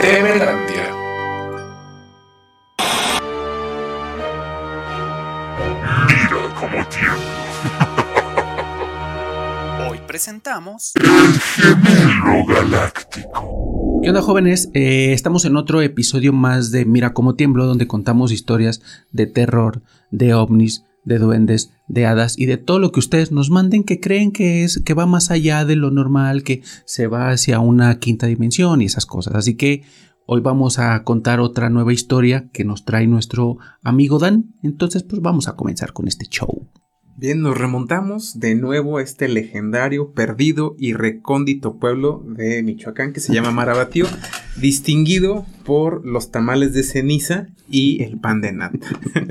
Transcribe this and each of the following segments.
Temelandia. Mira cómo tiemblo. Hoy presentamos El gemelo galáctico. ¿Qué onda jóvenes? Eh, estamos en otro episodio más de Mira cómo tiemblo, donde contamos historias de terror, de ovnis, de duendes, de hadas y de todo lo que ustedes nos manden que creen que es que va más allá de lo normal, que se va hacia una quinta dimensión y esas cosas. Así que hoy vamos a contar otra nueva historia que nos trae nuestro amigo Dan. Entonces, pues vamos a comenzar con este show. Bien, nos remontamos de nuevo a este legendario, perdido y recóndito pueblo de Michoacán que se llama Marabatío, distinguido por los tamales de ceniza y el pan de nata.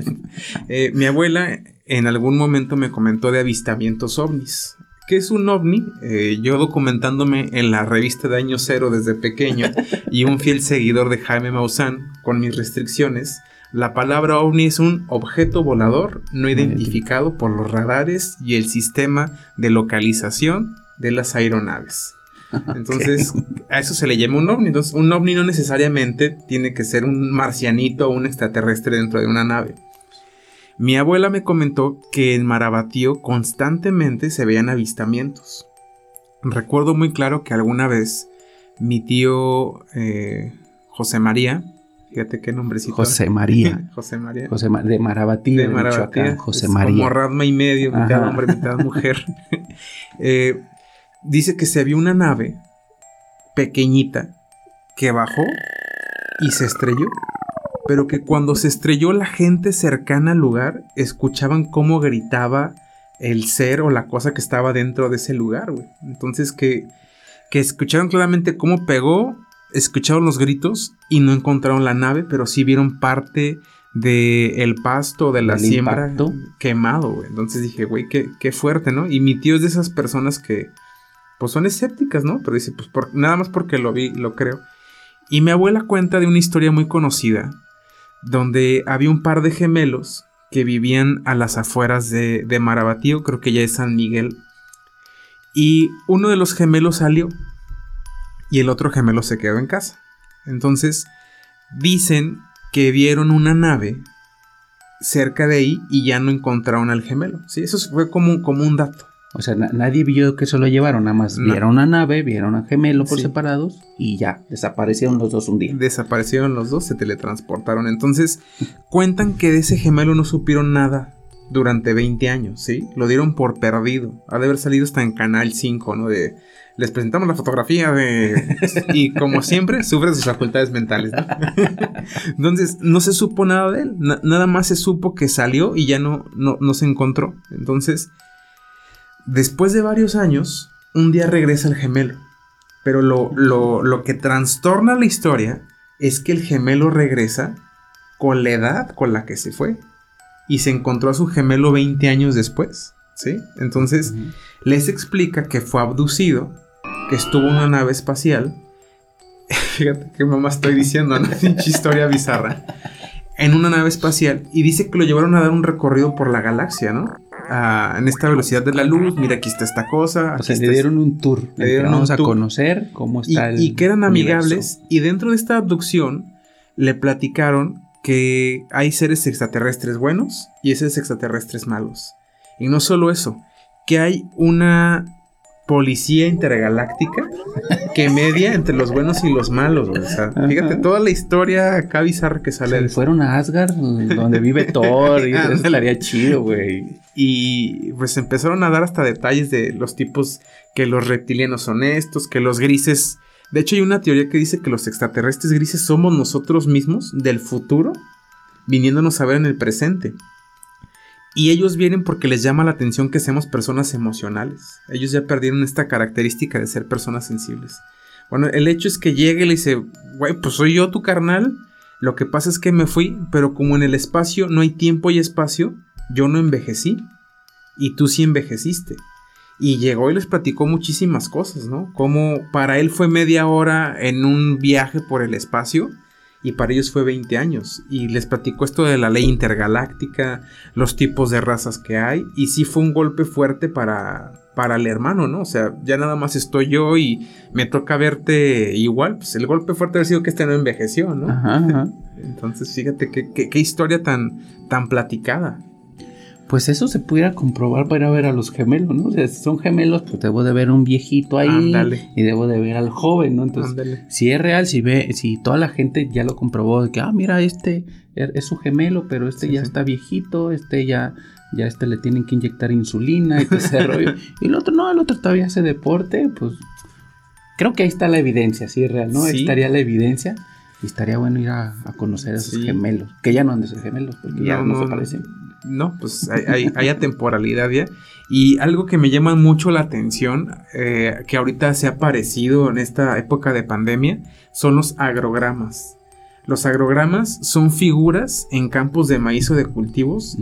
Eh, mi abuela en algún momento me comentó de avistamientos ovnis. ¿Qué es un ovni? Eh, yo documentándome en la revista de Año Cero desde pequeño y un fiel seguidor de Jaime Maussan con mis restricciones, la palabra ovni es un objeto volador no identificado por los radares y el sistema de localización de las aeronaves. Entonces, a eso se le llama un ovni. Entonces, un ovni no necesariamente tiene que ser un marcianito o un extraterrestre dentro de una nave. Mi abuela me comentó que en Marabatío constantemente se veían avistamientos. Recuerdo muy claro que alguna vez mi tío eh, José María, fíjate qué nombrecito. José María. José María. José Ma- de Marabatío, de Marabatío. José es María. Como Radma y medio, mitad Ajá. hombre, mitad mujer. Eh, dice que se vio una nave pequeñita que bajó y se estrelló. Pero que cuando se estrelló la gente cercana al lugar escuchaban cómo gritaba el ser o la cosa que estaba dentro de ese lugar, güey. Entonces que, que escucharon claramente cómo pegó, escucharon los gritos y no encontraron la nave, pero sí vieron parte de el pasto, de la Del siembra impacto. quemado, güey. Entonces dije, güey, qué, qué fuerte, ¿no? Y mi tío es de esas personas que, pues son escépticas, ¿no? Pero dice, pues por- nada más porque lo vi, lo creo. Y mi abuela cuenta de una historia muy conocida, donde había un par de gemelos que vivían a las afueras de, Marabatío, creo que ya es San Miguel. Y uno de los gemelos salió y el otro gemelo se quedó en casa. Entonces, dicen que vieron una nave cerca de ahí y ya no encontraron al gemelo. Sí, eso fue como, como un dato. O sea, na- nadie vio que se lo llevaron, nada más No. vieron una nave, vieron a gemelo por Sí. separados y ya, desaparecieron los dos un día. Desaparecieron los dos, se teletransportaron. Entonces, cuentan que de ese gemelo no supieron nada durante 20 años, ¿sí? Lo dieron por perdido. Ha de haber salido hasta en Canal 5, ¿no? De, les presentamos la fotografía de... Y como siempre, sufre sus facultades mentales, ¿no? Entonces, no se supo nada de él. Na- nada más se supo que salió y ya no, no, no se encontró. Entonces, después de varios años, un día regresa el gemelo. Pero lo, lo, lo que trastorna la historia es que el gemelo regresa con la edad con la que se fue. Y se encontró a su gemelo 20 años después. ¿Sí? Entonces les explica que fue abducido, que estuvo en una nave espacial. Fíjate qué mamá estoy diciendo, ¿no? Historia bizarra. En una nave espacial. Y dice que lo llevaron a dar un recorrido por la galaxia, ¿no? En esta velocidad de la luz. Mira, aquí está esta cosa. O sea, le dieron un tour. Le dieron Vamos a tour. conocer cómo y, está el y que eran universo. amigables. Y dentro de esta abducción le platicaron que hay seres extraterrestres buenos y seres extraterrestres malos. Y no solo eso, que hay una policía intergaláctica que media entre los buenos y los malos. güey. O sea, fíjate toda la historia acá bizarra que sale fueron a Asgard, donde vive Thor, y eso estaría chido, güey. Y pues empezaron a dar hasta detalles de los tipos que los reptilianos son estos, que los grises. De hecho, hay una teoría que dice que los extraterrestres grises somos nosotros mismos del futuro, viniéndonos a ver en el presente. Y ellos vienen porque les llama la atención que seamos personas emocionales. Ellos ya perdieron esta característica de ser personas sensibles. Bueno, el hecho es que llega y le dice, güey, pues soy yo tu carnal. Lo que pasa es que me fui, pero como en el espacio no hay tiempo y espacio, yo no envejecí. Y tú sí envejeciste. Y llegó y les platicó muchísimas cosas, ¿no? Como para él fue media hora en un viaje por el espacio y para ellos fue 20 años. Y les platicó esto de la ley intergaláctica, los tipos de razas que hay. Y sí fue un golpe fuerte para, para el hermano, ¿no? O sea, ya nada más estoy yo y me toca verte igual. Pues el golpe fuerte ha sido que este no envejeció, ¿no? Ajá, ajá. Entonces, fíjate qué, qué- qué historia tan, tan platicada. Pues eso se pudiera comprobar para ir a ver a los gemelos, ¿no? O sea, si son gemelos, pues debo de ver un viejito ahí y debo de ver al joven, ¿no? Entonces, si es real, si ve, si toda la gente ya lo comprobó de que, ah, mira, este es es su gemelo, pero este Sí, ya sí. está viejito, este ya, ya este le tienen que inyectar insulina y todo ese rollo. Y el otro no, el otro todavía hace deporte, pues creo que ahí está la evidencia, si es real, ¿no? Ahí estaría la evidencia y estaría bueno ir a, a conocer a esos gemelos, que ya no han de ser gemelos, porque ya no, se parecen. No, pues hay, hay, hay atemporalidad ya. Y algo que me llama mucho la atención, eh, que ahorita se ha aparecido en esta época de pandemia, son los agrogramas. Los agrogramas son figuras en campos de maíz o de cultivos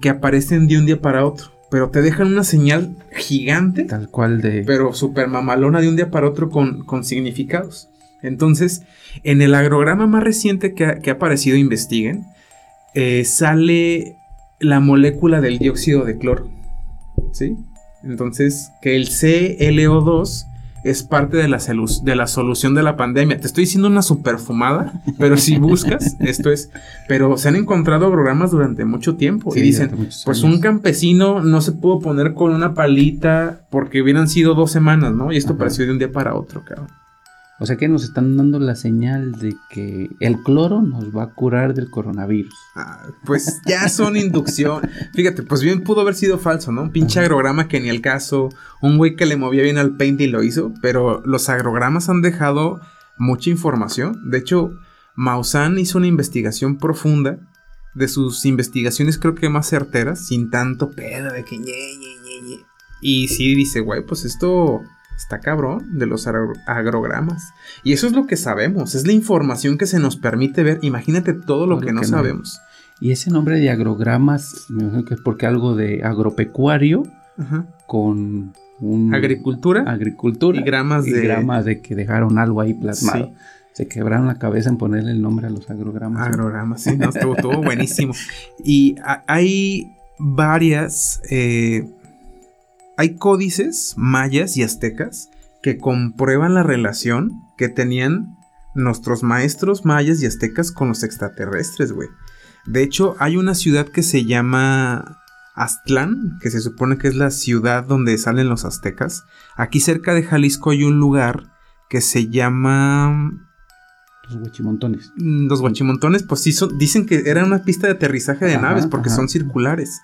que aparecen de un día para otro, pero te dejan una señal gigante Tal cual de... pero super mamalona de un día para otro con, con significados. Entonces, en el agrograma más reciente que ha, que ha aparecido, investiguen, eh, sale la molécula del dióxido de cloro. ¿Sí? Entonces, que el CLO2 es parte de la, solu- de la solución de la pandemia. Te estoy diciendo una superfumada, pero si buscas, esto es. Pero se han encontrado agrogramas durante mucho tiempo Sí, y dicen, pues un campesino no se pudo poner con una palita porque hubieran sido dos semanas, ¿no? Y esto Ajá. apareció de un día para otro, cabrón. O sea que nos están dando la señal de que el cloro nos va a curar del coronavirus. Ah, pues ya son inducción. Fíjate, pues bien pudo haber sido falso, ¿no? Un pinche agrograma que ni el caso, un güey que le movía bien al paint y lo hizo, pero los agrogramas han dejado mucha información. De hecho, Maussan hizo una investigación profunda de sus investigaciones creo que más certeras, sin tanto pedo de que ñe, ñe, ñe, ñe. Y sí dice, güey, pues esto está cabrón de los agro- agrogramas. Y eso es lo que sabemos, es la información que se nos permite ver. Imagínate todo lo Todo que no que no. sabemos. Y ese nombre de agrogramas, me imagino que es porque algo de agropecuario Ajá. con un Agricultura agricultura y gramas y de- gramas de que dejaron algo ahí plasmado. Sí. Se quebraron la cabeza en ponerle el nombre a los agrogramas. agrogramas, sí, no, estuvo, estuvo buenísimo. Y hay varias, eh, hay códices mayas y aztecas que comprueban la relación que tenían nuestros maestros mayas y aztecas con los extraterrestres, güey. De hecho, hay una ciudad que se llama Aztlán, que se supone que es la ciudad donde salen los aztecas. Aquí cerca de Jalisco hay un lugar que se llama Los huachimontones. Mm, Los guachimontones, pues sí, son- dicen que era una pista de aterrizaje de Ajá, naves porque ajá. son circulares.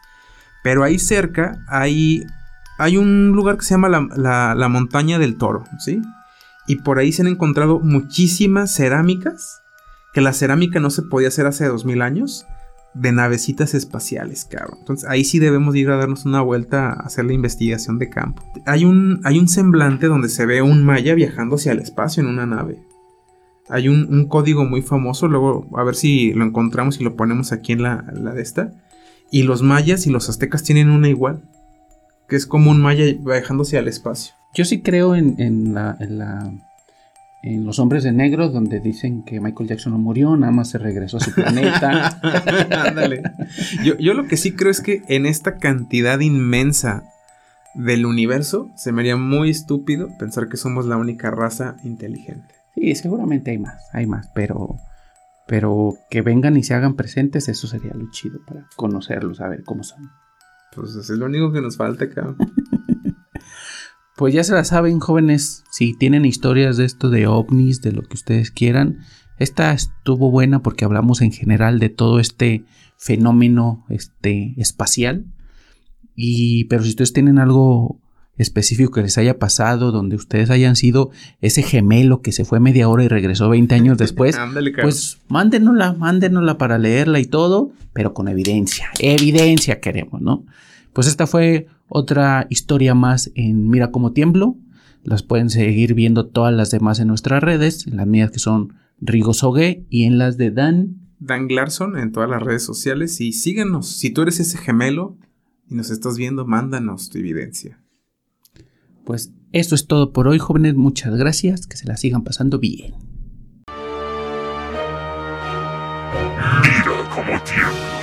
Pero ahí cerca hay, hay un lugar que se llama la, la- montaña del toro, ¿sí? Y por ahí se han encontrado muchísimas cerámicas, que la cerámica no se podía hacer hace 2000 años, de navecitas espaciales, cabrón. Entonces ahí sí debemos ir a darnos una vuelta a hacer la investigación de campo. Hay un, hay un semblante donde se ve un maya viajando hacia el espacio en una nave. Hay un, un código muy famoso, luego a ver si lo encontramos y lo ponemos aquí en la, la de esta. Y los mayas y los aztecas tienen una igual, que es como un maya viajándose al espacio. Yo sí creo en, en la, en la- en los hombres de negro donde dicen que Michael Jackson no murió, nada más se regresó a su planeta. Ándale. Yo, yo lo que sí creo es que en esta cantidad inmensa del universo se me haría muy estúpido pensar que somos la única raza inteligente. Sí, seguramente hay más, hay más, pero pero que vengan y se hagan presentes, eso sería lo chido para conocerlos, saber cómo son. Pues es lo único que nos falta, cabrón. Pues ya se la saben, jóvenes, si tienen historias de esto de ovnis, de lo que ustedes quieran. Esta estuvo buena porque hablamos en general de todo este fenómeno este, espacial. Y, pero si ustedes tienen algo específico que les haya pasado, donde ustedes hayan sido ese gemelo que se fue media hora y regresó 20 años después, Ándale, pues mándenosla, mándenosla para leerla y todo, pero con evidencia. Evidencia queremos, ¿no? Pues esta fue otra historia más en Mira cómo tiemblo. Las pueden seguir viendo todas las demás en nuestras redes, en las mías que son Rigo Sogue y en las de Dan. Dan Glarson en todas las redes sociales y síguenos. Si tú eres ese gemelo y nos estás viendo, mándanos tu evidencia. Pues esto es todo por hoy, jóvenes. Muchas gracias. Que se la sigan pasando bien. Mira cómo.